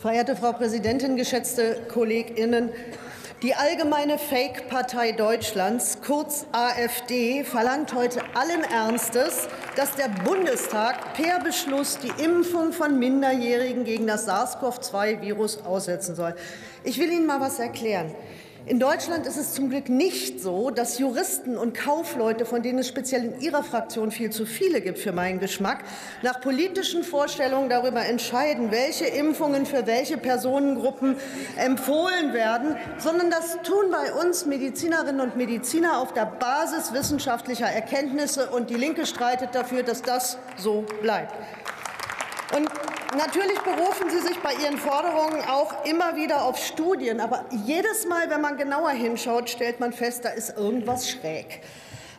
Verehrte Frau Präsidentin, geschätzte KollegInnen! Die Allgemeine Fake-Partei Deutschlands, kurz AfD, verlangt heute allen Ernstes, dass der Bundestag per Beschluss die Impfung von Minderjährigen gegen das SARS-CoV-2-Virus aussetzen soll. Ich will Ihnen mal was erklären. In Deutschland ist es zum Glück nicht so, dass Juristen und Kaufleute, von denen es speziell in Ihrer Fraktion viel zu viele gibt für meinen Geschmack, nach politischen Vorstellungen darüber entscheiden, welche Impfungen für welche Personengruppen empfohlen werden, sondern das tun bei uns Medizinerinnen und Mediziner auf der Basis wissenschaftlicher Erkenntnisse. Und die Linke streitet dafür, dass das so bleibt. Und natürlich berufen Sie sich bei Ihren Forderungen auch immer wieder auf Studien. Aber jedes Mal, wenn man genauer hinschaut, stellt man fest, da ist irgendwas schräg.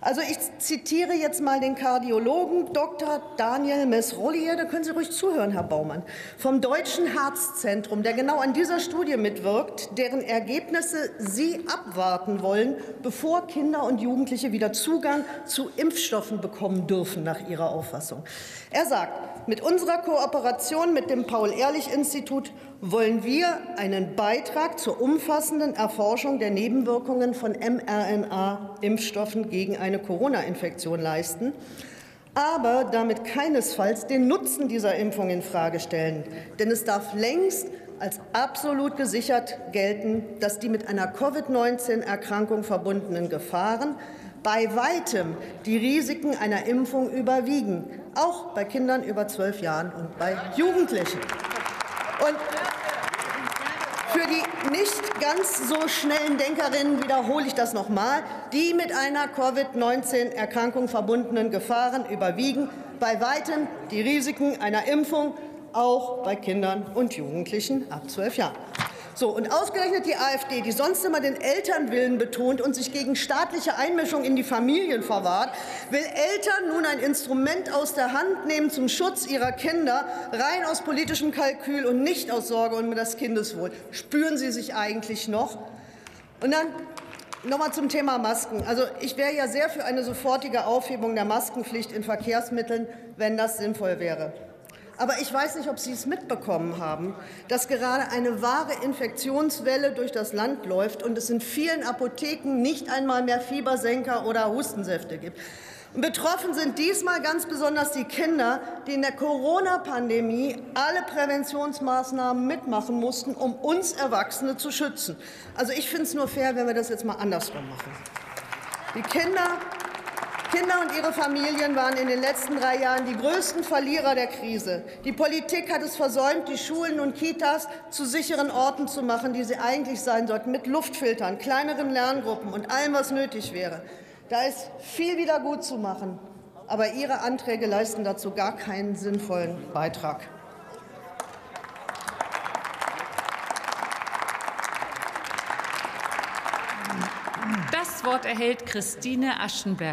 Also ich zitiere jetzt mal den Kardiologen Dr. Daniel Mesrollier, da können Sie ruhig zuhören, Herr Baumann, vom Deutschen Herzzentrum, der genau an dieser Studie mitwirkt, deren Ergebnisse Sie abwarten wollen, bevor Kinder und Jugendliche wieder Zugang zu Impfstoffen bekommen dürfen, nach Ihrer Auffassung. Er sagt, mit unserer Kooperation mit dem Paul-Ehrlich-Institut wollen wir einen Beitrag zur umfassenden Erforschung der Nebenwirkungen von mRNA-Impfstoffen gegen eine Corona-Infektion leisten, aber damit keinesfalls den Nutzen dieser Impfung in Frage stellen. Denn es darf längst als absolut gesichert gelten, dass die mit einer Covid-19-Erkrankung verbundenen Gefahren bei weitem die Risiken einer Impfung überwiegen, auch bei Kindern über zwölf Jahren und bei Jugendlichen. Und für die nicht ganz so schnellen Denkerinnen wiederhole ich das nochmal. Die mit einer Covid-19-Erkrankung verbundenen Gefahren überwiegen bei weitem die Risiken einer Impfung, auch bei Kindern und Jugendlichen ab zwölf Jahren. So, und ausgerechnet die AfD, die sonst immer den Elternwillen betont und sich gegen staatliche Einmischung in die Familien verwahrt, will Eltern nun ein Instrument aus der Hand nehmen zum Schutz ihrer Kinder, rein aus politischem Kalkül und nicht aus Sorge um das Kindeswohl. Spüren Sie sich eigentlich noch? Und dann noch mal zum Thema Masken. Also ich wäre ja sehr für eine sofortige Aufhebung der Maskenpflicht in Verkehrsmitteln, wenn das sinnvoll wäre. Aber ich weiß nicht, ob Sie es mitbekommen haben, dass gerade eine wahre Infektionswelle durch das Land läuft und es in vielen Apotheken nicht einmal mehr Fiebersenker oder Hustensäfte gibt. Betroffen sind diesmal ganz besonders die Kinder, die in der Corona-Pandemie alle Präventionsmaßnahmen mitmachen mussten, um uns Erwachsene zu schützen. Also ich finde es nur fair, wenn wir das jetzt mal andersrum machen. Die Kinder Kinder und ihre Familien waren in den letzten drei Jahren die größten Verlierer der Krise. Die Politik hat es versäumt, die Schulen und Kitas zu sicheren Orten zu machen, die sie eigentlich sein sollten, mit Luftfiltern, kleineren Lerngruppen und allem, was nötig wäre. Da ist viel wieder gut zu machen. Aber Ihre Anträge leisten dazu gar keinen sinnvollen Beitrag. Das Wort erhält Christine Aschenberg.